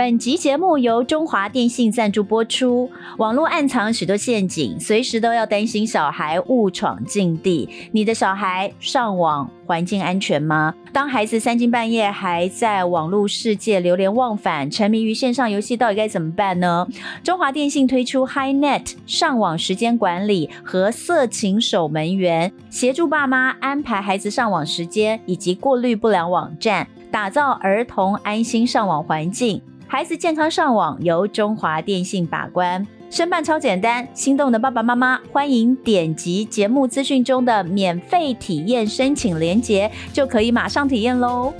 本集节目由中华电信赞助播出。网络暗藏许多陷阱，随时都要担心小孩误闯禁地。你的小孩上网环境安全吗？当孩子三更半夜还在网络世界流连忘返，沉迷于线上游戏，到底该怎么办呢？中华电信推出 HiNet 上网时间管理和色情守门员，协助爸妈安排孩子上网时间以及过滤不良网站，打造儿童安心上网环境。孩子健康上网由中华电信把关，申办超简单，心动的爸爸妈妈欢迎点击节目资讯中的免费体验申请链接，就可以马上体验喽。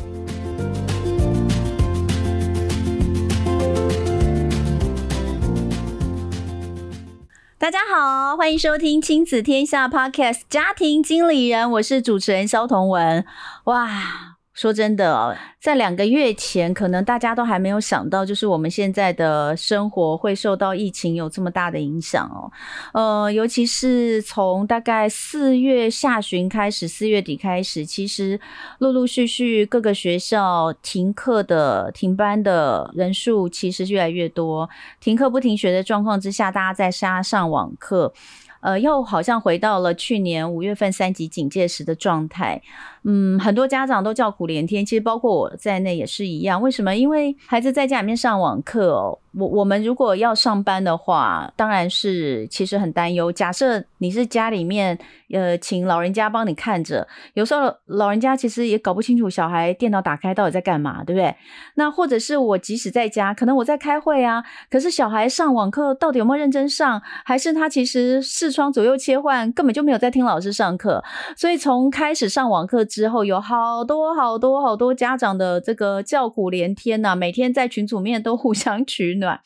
大家好，欢迎收听亲子天下 Podcast 家庭经理人，我是主持人萧彤文。哇！说真的，在两个月前，可能大家都还没有想到，就是我们现在的生活会受到疫情有这么大的影响哦。呃，尤其是从大概四月下旬开始，四月底开始，其实陆陆续续各个学校停课的、停班的人数其实越来越多。停课不停学的状况之下，大家在家上网课，呃，又好像回到了去年五月份三级警戒时的状态。嗯，很多家长都叫苦连天，其实包括我在内也是一样。为什么？因为孩子在家里面上网课哦。我我们如果要上班的话，当然是其实很担忧。假设你是家里面呃，请老人家帮你看着，有时候老人家其实也搞不清楚小孩电脑打开到底在干嘛，对不对？那或者是我即使在家，可能我在开会啊，可是小孩上网课到底有没有认真上，还是他其实视窗左右切换，根本就没有在听老师上课。所以从开始上网课之后，有好多好多好多家长的这个叫苦连天呐、每天在群组面都互相取暖。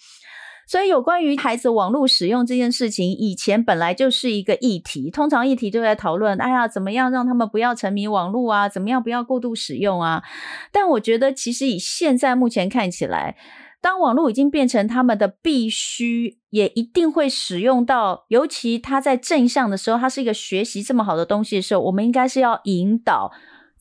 所以有关于孩子网络使用这件事情，以前本来就是一个议题，通常议题就在讨论，哎呀，怎么样让他们不要沉迷网络啊？怎么样不要过度使用啊？但我觉得，其实以现在目前看起来，当网络已经变成他们的必须，也一定会使用到，尤其他在正向的时候，它是一个学习这么好的东西的时候，我们应该是要引导。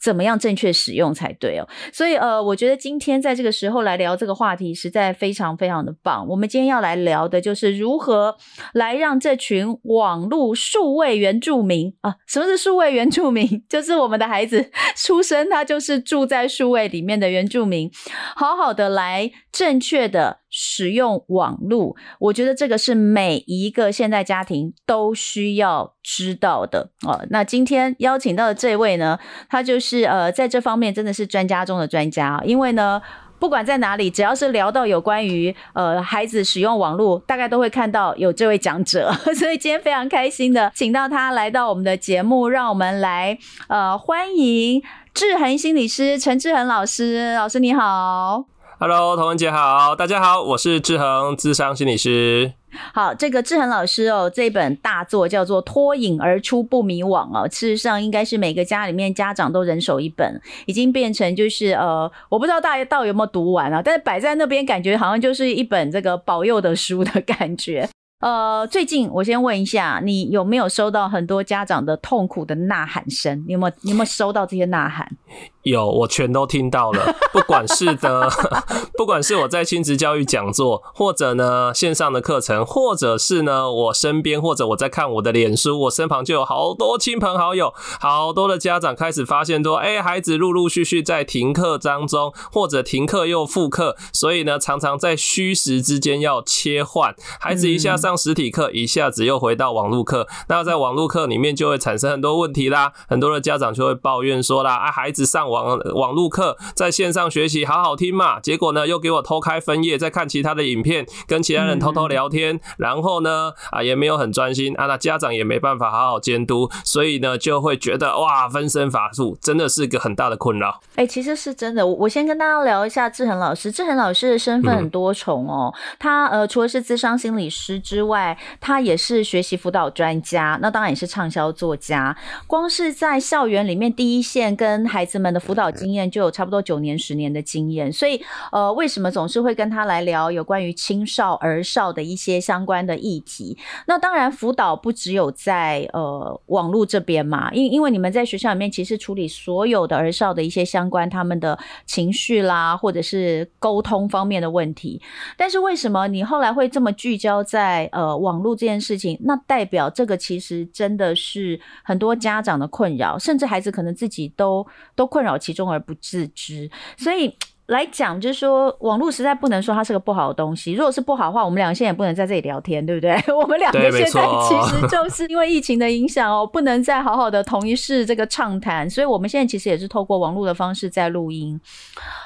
怎么样正确使用才对哦？所以呃，我觉得今天在这个时候来聊这个话题，实在非常非常的棒。我们今天要来聊的就是如何来让这群网络数位原住民啊，什么是数位原住民？就是我们的孩子出生，他就是住在数位里面的原住民，好好的来正确的。使用网络，我觉得这个是每一个现代家庭都需要知道的哦。那今天邀请到的这位呢，他就是呃，在这方面真的是专家中的专家。因为呢，不管在哪里，只要是聊到有关于呃孩子使用网络，大概都会看到有这位讲者。所以今天非常开心的请到他来到我们的节目，让我们来呃欢迎志恒心理师陈志恒老师。老师你好。Hello，童文姐好，大家好，我是志恒，智商心理师。好，这个志恒老师哦，这本大作叫做《脱颖而出不迷惘》哦，事实上应该是每个家里面家长都人手一本，已经变成就是呃，我不知道大家到底有没有读完啊，但是摆在那边感觉好像就是一本这个保佑的书的感觉。呃，最近我先问一下，你有没有收到很多家长的痛苦的呐喊声？你有没有，你有没有收到这些呐喊？有，我全都听到了。不管是的，不管是我在亲子教育讲座，或者呢线上的课程，或者是呢我身边，或者我在看我的脸书，我身旁就有好多亲朋好友，好多的家长开始发现说，哎、欸，孩子陆陆续续在停课当中，或者停课又复课，所以呢常常在虚实之间要切换，孩子一下上实体课，一下子又回到网络课，那在网络课里面就会产生很多问题啦，很多的家长就会抱怨说啦，啊孩子上。网网路课，在线上学习好好听嘛。结果呢，又给我偷开分页，再看其他的影片，跟其他人偷偷聊天，嗯、然后呢，啊，也没有很专心啊，那家长也没办法好好监督，所以呢，就会觉得哇，分身乏术，真的是一个很大的困扰。哎、欸，其实是真的。我我先跟大家聊一下志恒老师，志恒老师的身份很多重哦。嗯、他呃，除了是咨商心理师之外，他也是学习辅导专家，那当然也是畅销作家。光是在校园里面第一线跟孩子们的辅导经验，就有差不多九年、十年的经验。所以呃，为什么总是会跟他来聊有关于青少儿少的一些相关的议题？那当然，辅导不只有在呃网络这边嘛，因因为你们在学校里面其实处理所有的儿少的一些相关他们的情绪啦，或者是沟通方面的问题。但是为什么你后来会这么聚焦在呃网络这件事情？那代表这个其实真的是很多家长的困扰，甚至孩子可能自己都都困扰其中而不自知，所以。来讲，就是说，网络实在不能说它是个不好的东西。如果是不好的话，我们两个现在也不能在这里聊天，对不对？我们两个现在其实就是因为疫情的影响哦，不能再好好的同一室这个畅谈，所以我们现在其实也是透过网络的方式在录音。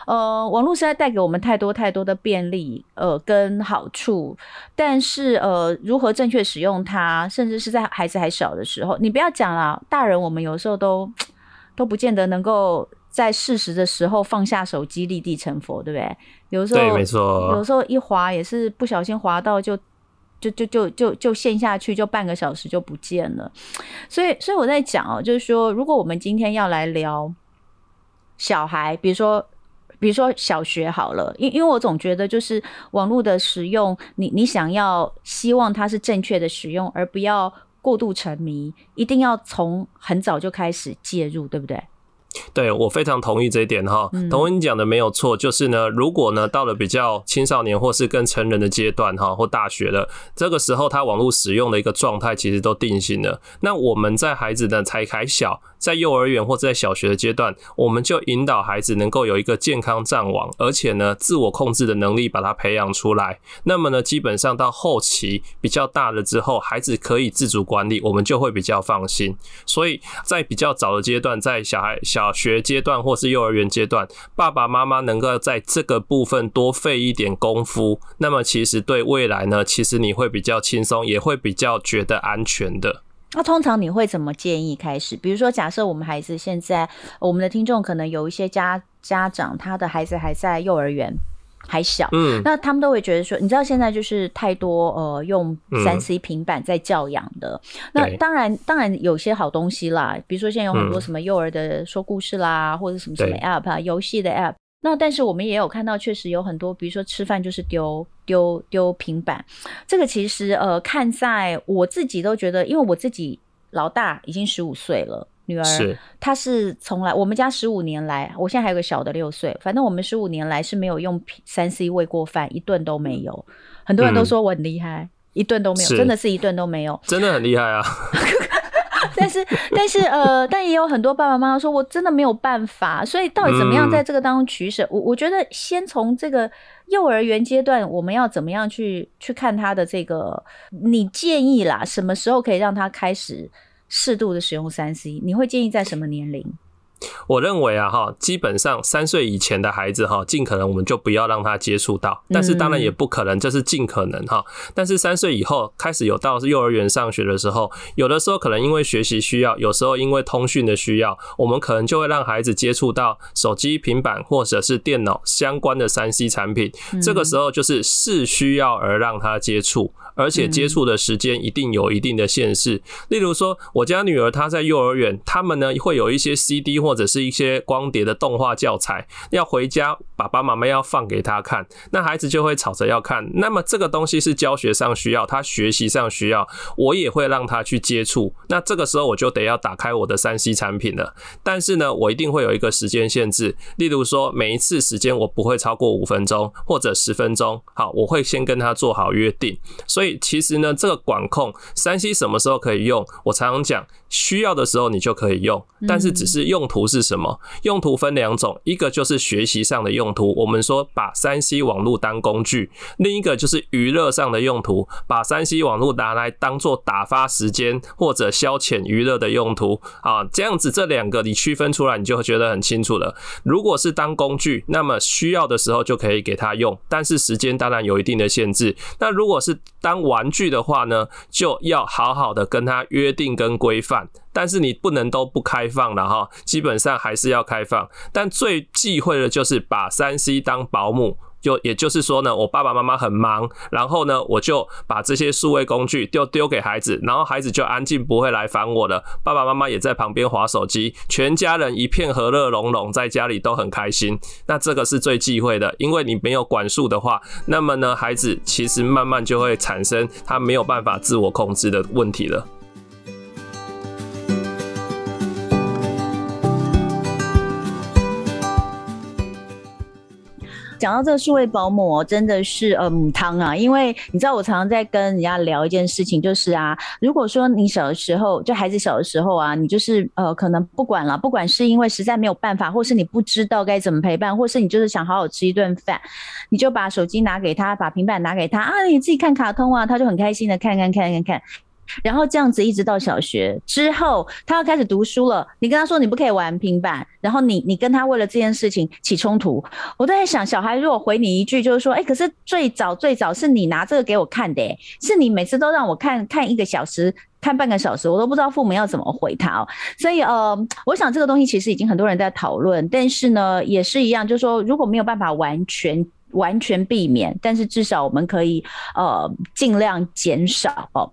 呃，网络实在带给我们太多太多的便利，呃，跟好处。但是，呃，如何正确使用它，甚至是在孩子还小的时候，你不要讲了，大人我们有时候都 都不见得能够。在适时的时候放下手机，立地成佛，对不对？有时候，对，没错。有时候一滑也是不小心滑到就，就就就就就就陷下去，就半个小时就不见了。所以，所以我在讲哦，就是说，如果我们今天要来聊小孩，比如说，比如说小学好了，因因为我总觉得就是网络的使用，你你想要希望它是正确的使用，而不要过度沉迷，一定要从很早就开始介入，对不对？对，我非常同意这一点哈，同意你讲的没有错，就是呢，如果呢到了比较青少年或是更成人的阶段哈，或大学了，这个时候他网络使用的一个状态其实都定型了。那我们在孩子呢才还小，在幼儿园或在小学的阶段，我们就引导孩子能够有一个健康战网，而且呢自我控制的能力把它培养出来。那么呢，基本上到后期比较大了之后，孩子可以自主管理，我们就会比较放心。所以在比较早的阶段，在小孩小学阶段或是幼儿园阶段，爸爸妈妈能够在这个部分多费一点功夫，那么其实对未来呢，其实你会比较轻松，也会比较觉得安全的。那通常你会怎么建议开始？比如说，假设我们孩子现在，我们的听众可能有一些家家长，他的孩子还在幼儿园。还小，嗯，那他们都会觉得说，你知道现在就是太多呃用三 C 平板在教养的，嗯、那当然当然有些好东西啦，比如说现在有很多什么幼儿的说故事啦，嗯、或者什么什么 App 啊，游戏的 App，那但是我们也有看到，确实有很多，比如说吃饭就是丢丢丢平板，这个其实呃看在我自己都觉得，因为我自己老大已经十五岁了。女儿，她是从来我们家十五年来，我现在还有个小的六岁，反正我们十五年来是没有用三 C 喂过饭，一顿都没有。很多人都说我很厉害，嗯、一顿都没有，真的是一顿都没有，真的很厉害啊！但是，但是，呃，但也有很多爸爸妈妈说我真的没有办法，所以到底怎么样在这个当中取舍？嗯、我我觉得先从这个幼儿园阶段，我们要怎么样去去看他的这个，你建议啦，什么时候可以让他开始？适度的使用三 C，你会建议在什么年龄？我认为啊，哈，基本上三岁以前的孩子哈，尽可能我们就不要让他接触到。但是当然也不可能，这是尽可能哈。但是三岁以后开始有到幼儿园上学的时候，有的时候可能因为学习需要，有时候因为通讯的需要，我们可能就会让孩子接触到手机、平板或者是电脑相关的三 C 产品。这个时候就是是需要而让他接触，而且接触的时间一定有一定的限制。例如说，我家女儿她在幼儿园，他们呢会有一些 CD 或者是一些光碟的动画教材，要回家爸爸妈妈要放给他看，那孩子就会吵着要看。那么这个东西是教学上需要，他学习上需要，我也会让他去接触。那这个时候我就得要打开我的三 C 产品了。但是呢，我一定会有一个时间限制，例如说每一次时间我不会超过五分钟或者十分钟。好，我会先跟他做好约定。所以其实呢，这个管控三 C 什么时候可以用，我常常讲，需要的时候你就可以用，但是只是用。途是什么？用途分两种，一个就是学习上的用途，我们说把三 C 网络当工具；另一个就是娱乐上的用途，把三 C 网络拿来当做打发时间或者消遣娱乐的用途。啊，这样子这两个你区分出来，你就会觉得很清楚了。如果是当工具，那么需要的时候就可以给他用，但是时间当然有一定的限制。那如果是当玩具的话呢，就要好好的跟他约定跟规范。但是你不能都不开放了哈，基本上还是要开放。但最忌讳的就是把三 C 当保姆，就也就是说呢，我爸爸妈妈很忙，然后呢，我就把这些数位工具丢丢给孩子，然后孩子就安静不会来烦我了。爸爸妈妈也在旁边划手机，全家人一片和乐融融，在家里都很开心。那这个是最忌讳的，因为你没有管束的话，那么呢，孩子其实慢慢就会产生他没有办法自我控制的问题了。讲到这个数位保姆，真的是呃母汤啊，因为你知道我常常在跟人家聊一件事情，就是啊，如果说你小的时候，就孩子小的时候啊，你就是呃可能不管了，不管是因为实在没有办法，或是你不知道该怎么陪伴，或是你就是想好好吃一顿饭，你就把手机拿给他，把平板拿给他啊，你自己看卡通啊，他就很开心的看看看看看。然后这样子一直到小学之后，他要开始读书了。你跟他说你不可以玩平板，然后你你跟他为了这件事情起冲突。我都在想，小孩如果回你一句就是说，哎，可是最早最早是你拿这个给我看的，是你每次都让我看看一个小时，看半个小时，我都不知道父母要怎么回他哦。所以呃，我想这个东西其实已经很多人在讨论，但是呢，也是一样，就是说如果没有办法完全完全避免，但是至少我们可以呃尽量减少哦。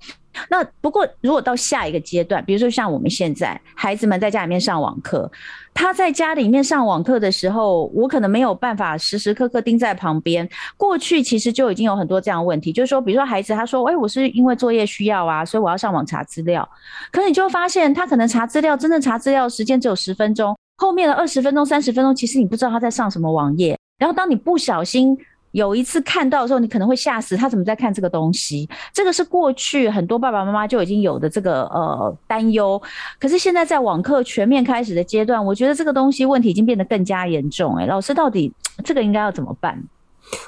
那不过，如果到下一个阶段，比如说像我们现在孩子们在家里面上网课，他在家里面上网课的时候，我可能没有办法时时刻刻盯在旁边。过去其实就已经有很多这样的问题，就是说，比如说孩子他说：“哎，我是因为作业需要啊，所以我要上网查资料。”可你就发现，他可能查资料，真正查资料时间只有十分钟，后面的二十分钟、三十分钟，其实你不知道他在上什么网页。然后当你不小心，有一次看到的时候，你可能会吓死，他怎么在看这个东西？这个是过去很多爸爸妈妈就已经有的这个呃担忧。可是现在在网课全面开始的阶段，我觉得这个东西问题已经变得更加严重。哎，老师到底这个应该要怎么办？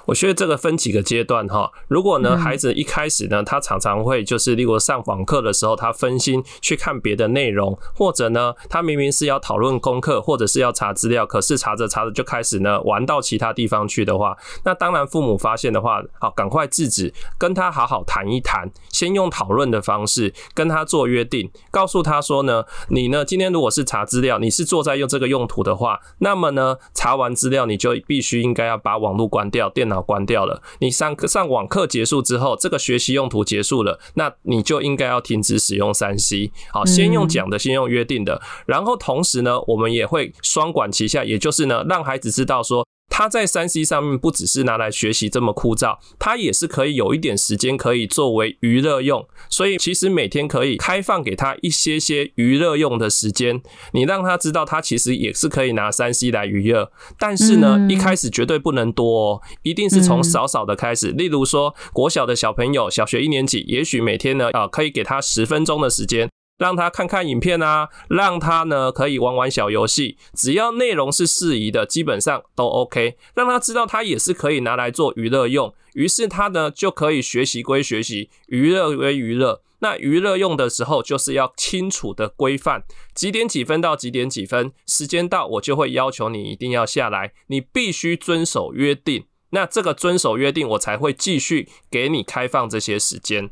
我觉得这个分几个阶段哈，如果呢孩子一开始呢，他常常会就是，例如上网课的时候，他分心去看别的内容，或者呢，他明明是要讨论功课，或者是要查资料，可是查着查着就开始呢玩到其他地方去的话，那当然父母发现的话，好赶快制止，跟他好好谈一谈，先用讨论的方式跟他做约定，告诉他说呢，你呢今天如果是查资料，你是坐在用这个用途的话，那么呢查完资料你就必须应该要把网络关掉。电脑关掉了，你上课上网课结束之后，这个学习用途结束了，那你就应该要停止使用三 C。好，先用讲的，先用约定的，然后同时呢，我们也会双管齐下，也就是呢，让孩子知道说。他在三 C 上面不只是拿来学习这么枯燥，他也是可以有一点时间可以作为娱乐用，所以其实每天可以开放给他一些些娱乐用的时间，你让他知道他其实也是可以拿三 C 来娱乐，但是呢，一开始绝对不能多哦，一定是从少少的开始，例如说国小的小朋友，小学一年级，也许每天呢，啊，可以给他十分钟的时间。让他看看影片啊，让他呢可以玩玩小游戏，只要内容是适宜的，基本上都 OK。让他知道他也是可以拿来做娱乐用，于是他呢就可以学习归学习，娱乐归娱乐。那娱乐用的时候，就是要清楚的规范，几点几分到几点几分，时间到我就会要求你一定要下来，你必须遵守约定。那这个遵守约定，我才会继续给你开放这些时间。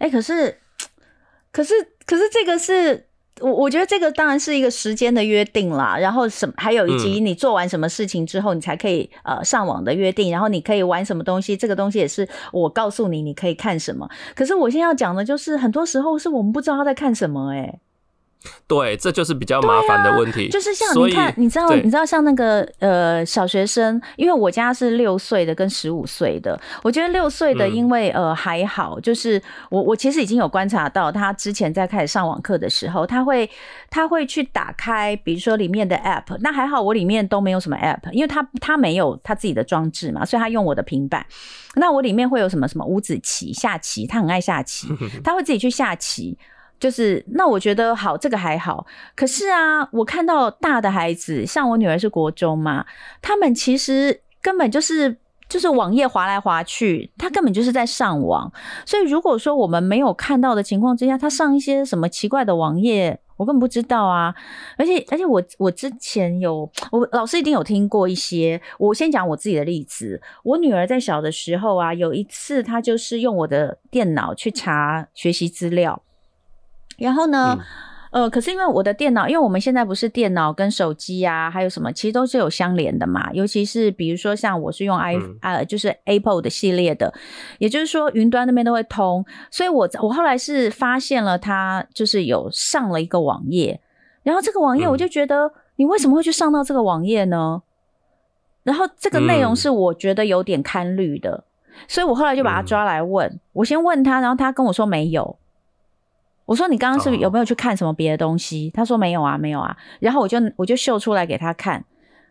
欸，可是。可是，可是这个是我，我觉得这个当然是一个时间的约定啦。然后什么，还有以及你做完什么事情之后，你才可以呃上网的约定。然后你可以玩什么东西，这个东西也是我告诉你你可以看什么。可是我现在要讲的就是，很多时候是我们不知道他在看什么，欸，诶。对，这就是比较麻烦的问题。啊、就是像你看，你知道，你知道像那个呃小学生，因为我家是六岁的跟十五岁的，我觉得六岁的因为、嗯、呃还好，就是我我其实已经有观察到，他之前在开始上网课的时候，他会他会去打开，比如说里面的 app，那还好我里面都没有什么 app，因为他他没有他自己的装置嘛，所以他用我的平板。那我里面会有什么什么五子棋、下棋，他很爱下棋，他会自己去下棋。就是那我觉得好，这个还好。可是啊，我看到大的孩子，像我女儿是国中嘛，他们其实根本就是就是网页滑来滑去，他根本就是在上网。所以如果说我们没有看到的情况之下，他上一些什么奇怪的网页。我根本不知道啊，而且而且我我之前有我老师一定有听过一些。我先讲我自己的例子，我女儿在小的时候啊，有一次她就是用我的电脑去查学习资料，然后呢。嗯呃，可是因为我的电脑，因为我们现在不是电脑跟手机啊，还有什么，其实都是有相连的嘛。尤其是比如说像我是用 i、嗯、呃，就是 Apple 的系列的，也就是说云端那边都会通。所以我我后来是发现了它就是有上了一个网页，然后这个网页我就觉得，你为什么会去上到这个网页呢？然后这个内容是我觉得有点堪虑的，所以我后来就把他抓来问，我先问他，然后他跟我说没有。我说，你刚刚是不是有没有去看什么别的东西？Oh. 他说没有啊，没有啊。然后我就我就秀出来给他看，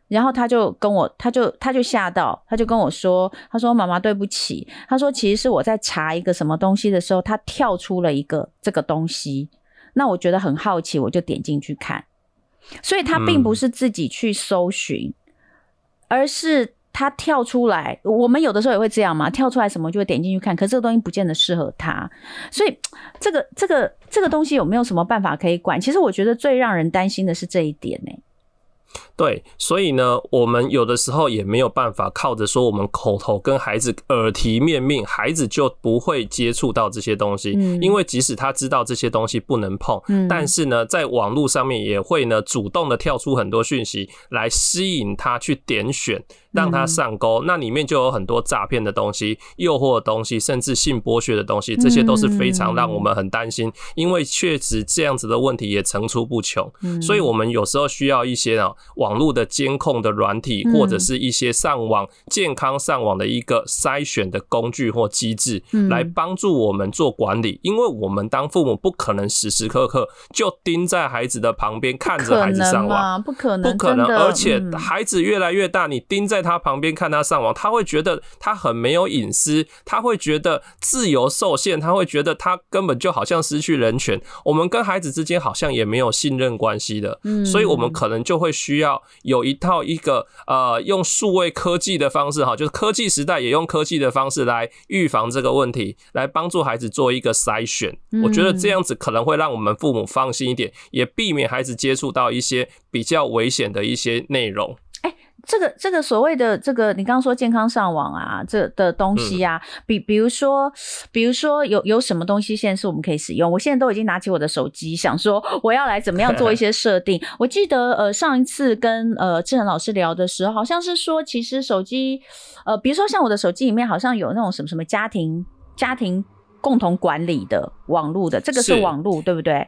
然后他就跟我，他就他就吓到，他就跟我说，他说妈妈对不起，他说其实是我在查一个什么东西的时候，他跳出了一个这个东西，那我觉得很好奇，我就点进去看，所以他并不是自己去搜寻，嗯、而是。他跳出来，我们有的时候也会这样嘛，跳出来什么就会点进去看，可是这个东西不见得适合他，所以这个这个这个东西有没有什么办法可以管？其实我觉得最让人担心的是这一点呢、对，所以呢，我们有的时候也没有办法靠着说我们口头跟孩子耳提面命，孩子就不会接触到这些东西。嗯，因为即使他知道这些东西不能碰，嗯，但是呢，在网络上面也会呢主动的跳出很多讯息来吸引他去点选，让他上钩。那里面就有很多诈骗的东西、诱惑的东西，甚至性剥削的东西，这些都是非常让我们很担心。因为确实这样子的问题也层出不穷，所以我们有时候需要一些呢。网络的监控的软体，或者是一些上网健康上网的一个筛选的工具或机制，来帮助我们做管理。因为我们当父母不可能时时刻刻就盯在孩子的旁边看着孩子上网，不可能，不可能。而且孩子越来越大，你盯在他旁边看他上网，他会觉得他很没有隐私，他会觉得自由受限，他会觉得他根本就好像失去人权。我们跟孩子之间好像也没有信任关系的，所以我们可能就会需要。有一套一个呃，用数位科技的方式哈，就是科技时代也用科技的方式来预防这个问题，来帮助孩子做一个筛选。我觉得这样子可能会让我们父母放心一点，也避免孩子接触到一些比较危险的一些内容。这个这个所谓的这个，你刚刚说健康上网啊，这的东西啊，比比如说，比如说有有什么东西现在是我们可以使用？我现在都已经拿起我的手机，想说我要来怎么样做一些设定。我记得呃上一次跟呃志恒老师聊的时候，好像是说其实手机呃，比如说像我的手机里面好像有那种什么什么家庭家庭共同管理的网络的，这个是网络对不对？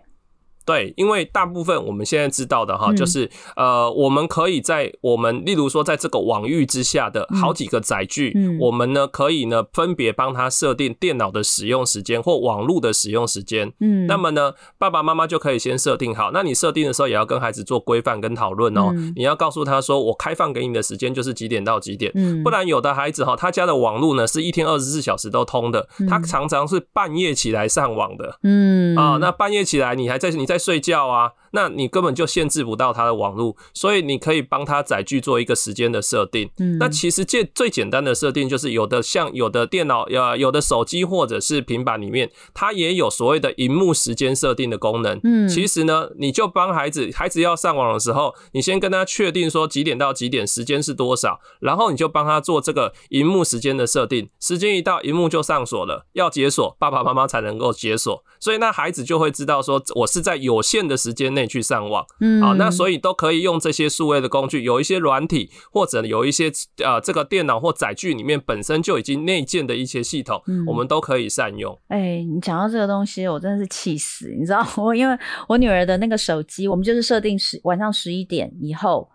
对，因为大部分我们现在知道的哈，就是呃，我们可以在我们例如说在这个网域之下的好几个载具，我们呢可以呢分别帮他设定电脑的使用时间或网络的使用时间。嗯，那么呢，爸爸妈妈就可以先设定好。那你设定的时候也要跟孩子做规范跟讨论哦。你要告诉他说，我开放给你的时间就是几点到几点。嗯，不然有的孩子哈，他家的网络呢是一天二十四小时都通的，他常常是半夜起来上网的。嗯，啊，那半夜起来你还在你在睡觉啊，那你根本就限制不到他的网络，所以你可以帮他载具做一个时间的设定。嗯，那其实最最简单的设定就是有的像有的电脑呃有的手机或者是平板里面，它也有所谓的荧幕时间设定的功能。嗯，其实呢，你就帮孩子，孩子要上网的时候，你先跟他确定说几点到几点时间是多少，然后你就帮他做这个荧幕时间的设定。时间一到，荧幕就上锁了，要解锁，爸爸妈妈才能够解锁。所以那孩子就会知道说，我是在有限的时间内去上网，嗯，啊，那所以都可以用这些数位的工具，有一些软体或者有一些呃这个电脑或载具里面本身就已经内建的一些系统，嗯，我们都可以善用。哎、欸，你讲到这个东西，我真的是气死，你知道 我因为我女儿的那个手机，我们就是设定十晚上十一点以后，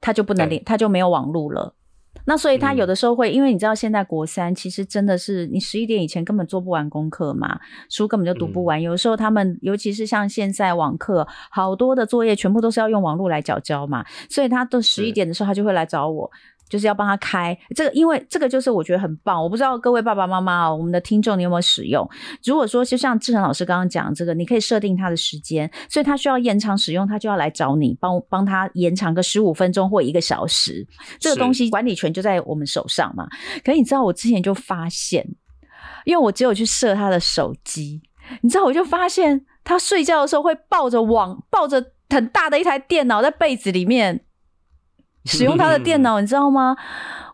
她就不能连，她就没有网络了。那所以他有的时候会，因为你知道现在国三其实真的是你十一点以前根本做不完功课嘛，书根本就读不完。有时候他们尤其是像现在网课，好多的作业全部都是要用网络来缴交嘛，所以他到十一点的时候他就会来找我。就是要帮他开这个，因为这个就是我觉得很棒。我不知道各位爸爸妈妈哦，我们的听众你有没有使用？如果说就像志恒老师刚刚讲这个，你可以设定他的时间，所以他需要延长使用，他就要来找你帮帮他延长个十五分钟或一个小时。这个东西管理权就在我们手上嘛。可是你知道，我之前就发现，因为我只有去设他的手机，你知道，我就发现他睡觉的时候会抱着网，抱着很大的一台电脑在被子里面。使用他的电脑，你知道吗？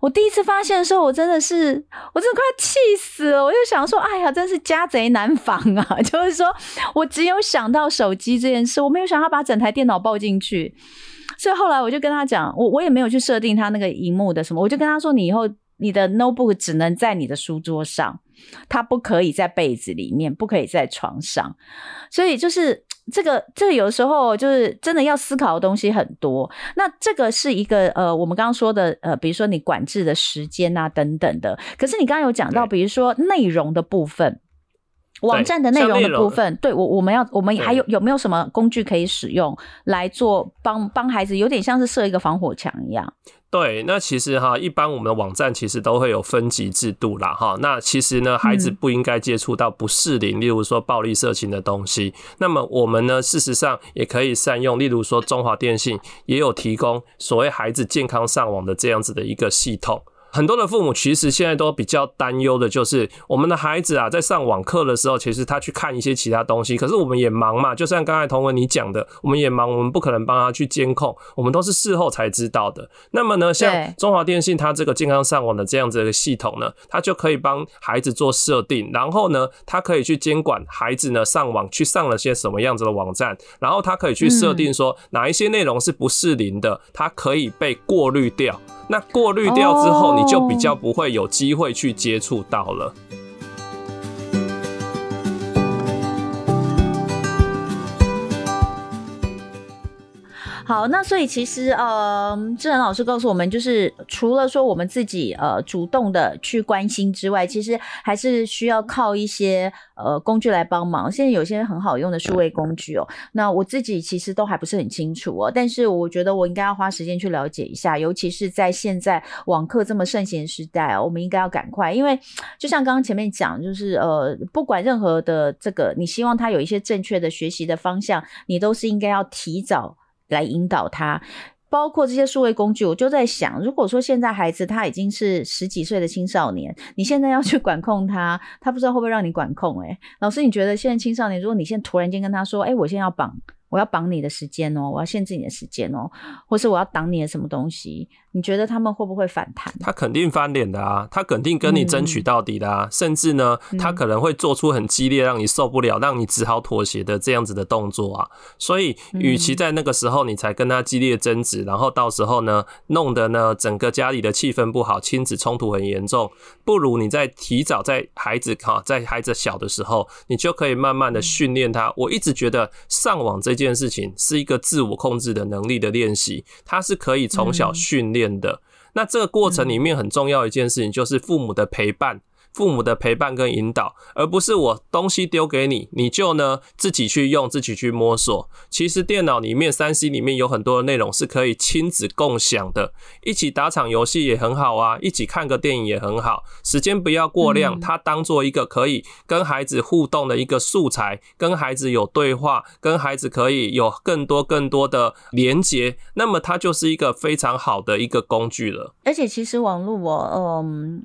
我第一次发现的时候，我真的是，我真的快要气死了。我就想说，哎呀，真是家贼难防啊！就是说我只有想到手机这件事，我没有想到把整台电脑抱进去。所以后来我就跟他讲，我我也没有去设定他那个荧幕的什么，我就跟他说，你以后你的 notebook 只能在你的书桌上，它不可以在被子里面，不可以在床上。所以就是。这个这个有时候就是真的要思考的东西很多。那这个是一个呃，我们刚刚说的呃，比如说你管制的时间啊等等的。可是你刚刚有讲到，比如说内容的部分，网站的内容的部分，对，我我们要我们还有有没有什么工具可以使用来做帮帮孩子，有点像是设一个防火墙一样。对，那其实哈，一般我们的网站其实都会有分级制度啦，哈。那其实呢，孩子不应该接触到不适龄，例如说暴力色情的东西。那么我们呢，事实上也可以善用，例如说中华电信也有提供所谓孩子健康上网的这样子的一个系统。很多的父母其实现在都比较担忧的，就是我们的孩子啊，在上网课的时候，其实他去看一些其他东西，可是我们也忙嘛，就像刚才同文你讲的，我们也忙，我们不可能帮他去监控，我们都是事后才知道的。那么呢，像中华电信它这个健康上网的这样子的一个系统呢，它就可以帮孩子做设定，然后呢，它可以去监管孩子呢上网去上了些什么样子的网站，然后它可以去设定说哪一些内容是不适龄的，它可以被过滤掉。那过滤掉之后，你就比较不会有机会去接触到了。好，那所以其实，呃，志恒老师告诉我们，就是除了说我们自己呃主动的去关心之外，其实还是需要靠一些呃工具来帮忙。现在有些很好用的数位工具哦，那我自己其实都还不是很清楚哦，但是我觉得我应该要花时间去了解一下，尤其是在现在网课这么盛行时代哦，我们应该要赶快，因为就像刚刚前面讲，就是呃，不管任何的这个，你希望他有一些正确的学习的方向，你都是应该要提早。来引导他，包括这些数位工具，我就在想，如果说现在孩子他已经是十几岁的青少年，你现在要去管控他，他不知道会不会让你管控？诶，老师，你觉得现在青少年，如果你现在突然间跟他说，诶，我现在要绑。我要绑你的时间哦，我要限制你的时间哦，或是我要挡你的什么东西？你觉得他们会不会反弹？他肯定翻脸的啊，他肯定跟你争取到底的啊，嗯、甚至呢，他可能会做出很激烈，让你受不了，让你只好妥协的这样子的动作啊。所以，与其在那个时候你才跟他激烈争执，然后到时候呢，弄得呢整个家里的气氛不好，亲子冲突很严重，不如你在提早在孩子哈，在孩子小的时候，你就可以慢慢的训练他。我一直觉得上网这。这件事情是一个自我控制的能力的练习，它是可以从小训练的。那这个过程里面很重要一件事情就是父母的陪伴。父母的陪伴跟引导，而不是我东西丢给你，你就呢自己去用，自己去摸索。其实电脑里面、三 C 里面有很多的内容是可以亲子共享的，一起打场游戏也很好啊，一起看个电影也很好。时间不要过量，它当做一个可以跟孩子互动的一个素材，跟孩子有对话，跟孩子可以有更多更多的连接，那么它就是一个非常好的一个工具了。而且其实网络我嗯。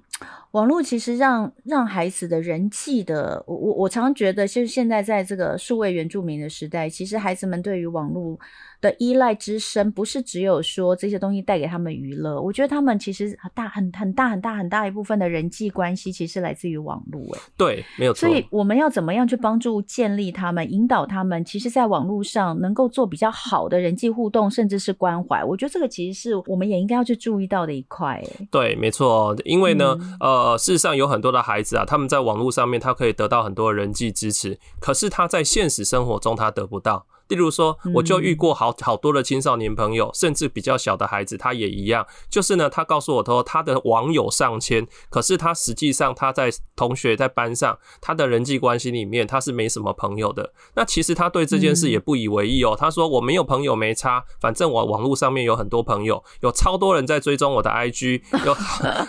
网络其实让让孩子的人际的，我我我常觉得，就是现在在这个数位原住民的时代，其实孩子们对于网络的依赖之深，不是只有说这些东西带给他们娱乐。我觉得他们其实很大很很大很大很大一部分的人际关系，其实来自于网络。哎，对，没有错。所以我们要怎么样去帮助建立他们，引导他们，其实在网络上能够做比较好的人际互动，甚至是关怀。我觉得这个其实是我们也应该要去注意到的一块。哎，对，没错。因为呢，嗯、呃，呃事实上有很多的孩子啊，他们在网络上面他可以得到很多人际支持，可是他在现实生活中他得不到。例如说，我就遇过好好多的青少年朋友，甚至比较小的孩子，他也一样。就是呢，他告诉我说，他的网友上千，可是他实际上他在同学在班上，他的人际关系里面他是没什么朋友的。那其实他对这件事也不以为意哦。他说我没有朋友没差，反正我网络上面有很多朋友，有超多人在追踪我的 IG，有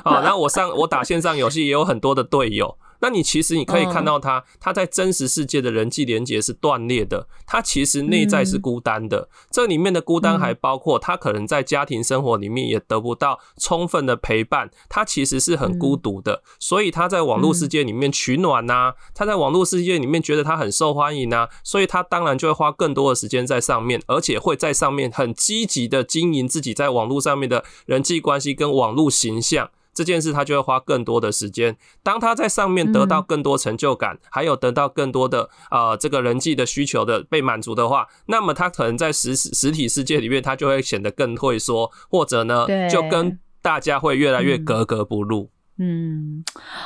啊，然后我上我打线上游戏也有很多的队友。那你其实你可以看到他，他在真实世界的人际连接是断裂的，他其实内在是孤单的。这里面的孤单还包括他可能在家庭生活里面也得不到充分的陪伴，他其实是很孤独的。所以他在网络世界里面取暖呐，他在网络世界里面觉得他很受欢迎呐，所以他当然就会花更多的时间在上面，而且会在上面很积极的经营自己在网络上面的人际关系跟网络形象。这件事他就会花更多的时间。当他在上面得到更多成就感，还有得到更多的呃这个人际的需求的被满足的话，那么他可能在实实体世界里面，他就会显得更退缩，或者呢，就跟大家会越来越格格不入。嗯，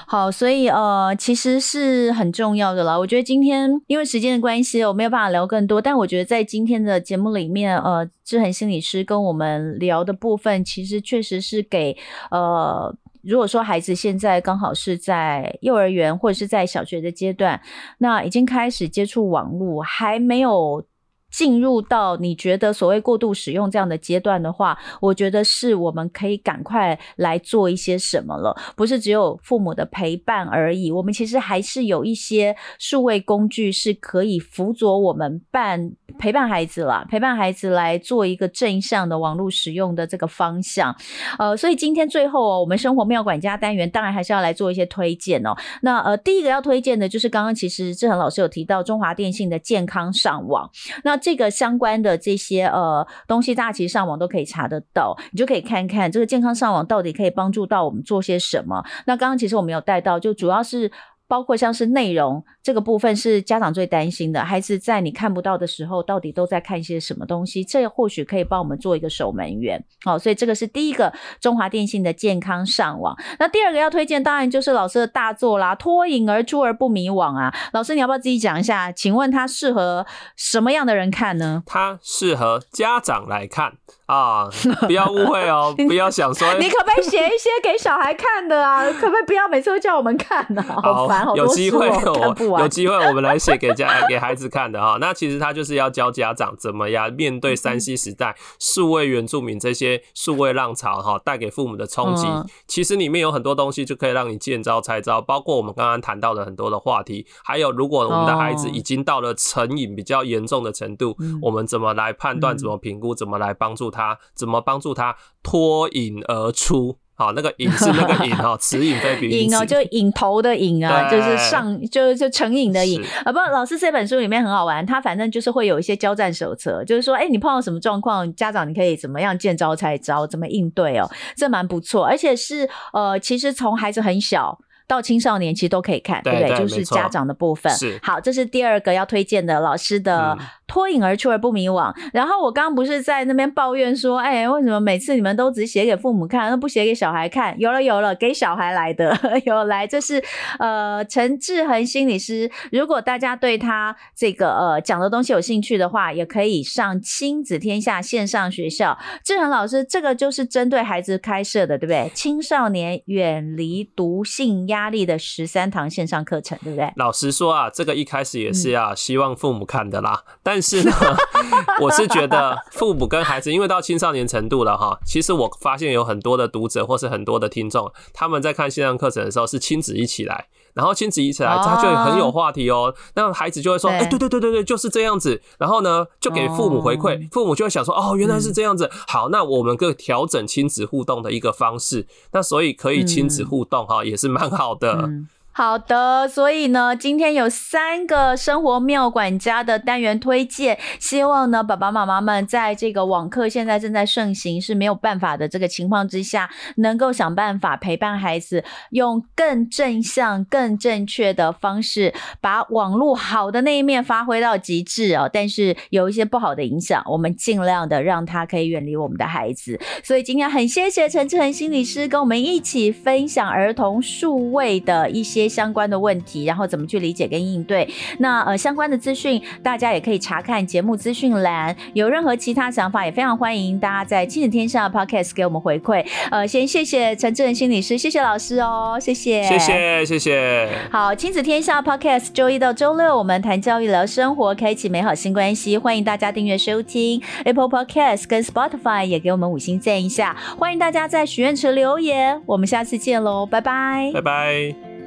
好，所以呃，其实是很重要的啦。我觉得今天因为时间的关系，我没有办法聊更多。但我觉得在今天的节目里面，呃，志恒心理师跟我们聊的部分，其实确实是给呃，如果说孩子现在刚好是在幼儿园或者是在小学的阶段，那已经开始接触网络，还没有。进入到你觉得所谓过度使用这样的阶段的话，我觉得是我们可以赶快来做一些什么了，不是只有父母的陪伴而已。我们其实还是有一些数位工具是可以辅佐我们办陪伴孩子啦，陪伴孩子来做一个正向的网络使用的这个方向。呃，所以今天最后哦，我们生活妙管家单元当然还是要来做一些推荐哦。那呃，第一个要推荐的就是刚刚其实志恒老师有提到中华电信的健康上网，那。这个相关的这些呃东西，大家其实上网都可以查得到，你就可以看看这个健康上网到底可以帮助到我们做些什么。那刚刚其实我们有带到，就主要是。包括像是内容这个部分是家长最担心的，孩子在你看不到的时候，到底都在看些什么东西？这或许可以帮我们做一个守门员。好，所以这个是第一个中华电信的健康上网。那第二个要推荐，当然就是老师的大作啦，脱颖而出而不迷惘啊。老师，你要不要自己讲一下？请问它适合什么样的人看呢？它适合家长来看。啊，不要误会哦，不要想说你可不可以写一些给小孩看的啊？可不可以不要每次都叫我们看呢？好烦，好多哦，有机会我有机会我们来写给家给孩子看的哈。那其实他就是要教家长怎么样面对三 C 时代、数位原住民这些数位浪潮哈带给父母的冲击。其实里面有很多东西就可以让你见招拆招，包括我们刚刚谈到的很多的话题，还有如果我们的孩子已经到了成瘾比较严重的程度，我们怎么来判断、怎么评估、怎么来帮助他。他怎么帮助他脱颖而出？好，那个瘾是那个瘾 哦，此瘾非彼瘾哦，就瘾头的瘾啊，就是上就就成瘾的瘾啊。不，老师这本书里面很好玩，他反正就是会有一些交战手册，就是说，哎、欸，你碰到什么状况，家长你可以怎么样见招拆招，怎么应对哦，这蛮不错，而且是呃，其实从孩子很小。到青少年其实都可以看，对不对？对，就是家长的部分。是，好，这是第二个要推荐的老师的脱颖而出而不迷惘。然后我刚刚不是在那边抱怨说，哎，为什么每次你们都只写给父母看，而不写给小孩看？有了，有了，给小孩来的，有来，这是呃陈志恒心理师。如果大家对他这个呃讲的东西有兴趣的话，也可以上亲子天下线上学校。志恒老师，这个就是针对孩子开设的，对不对？青少年远离毒性压。力的十三堂线上课程，对不对？老实说啊，这个一开始也是要希望父母看的啦。嗯、但是呢，我是觉得父母跟孩子，因为到青少年程度了哈，其实我发现有很多的读者或是很多的听众，他们在看线上课程的时候是亲子一起来，然后亲子一起来，他就很有话题哦。那孩子就会说：“哎，对对对对对，就是这样子。”然后呢，就给父母回馈，父母就会想说：“哦，原来是这样子。”好，那我们可以调整亲子互动的一个方式。那所以可以亲子互动哈，也是蛮好。好的。嗯好的，所以呢，今天有三个生活妙管家的单元推荐，希望呢，爸爸妈妈们在这个网课现在正在盛行是没有办法的这个情况之下，能够想办法陪伴孩子，用更正向、更正确的方式，把网络好的那一面发挥到极致哦。但是有一些不好的影响，我们尽量的让他可以远离我们的孩子。所以今天很谢谢陈志恒心理师跟我们一起分享儿童数位的一些。相关的问题，然后怎么去理解跟应对。那呃相关的资讯，大家也可以查看节目资讯栏。有任何其他想法，也非常欢迎大家在亲子天下 Podcast 给我们回馈。呃，先谢谢陈志仁心理师，谢谢老师哦，谢谢，谢谢，谢谢。好，亲子天下 Podcast 周一到周六我们谈教育聊生活，开启美好新关系。欢迎大家订阅收听 Apple Podcast 跟 Spotify，也给我们五星赞一下。欢迎大家在许愿池留言，我们下次见喽，拜拜，拜拜。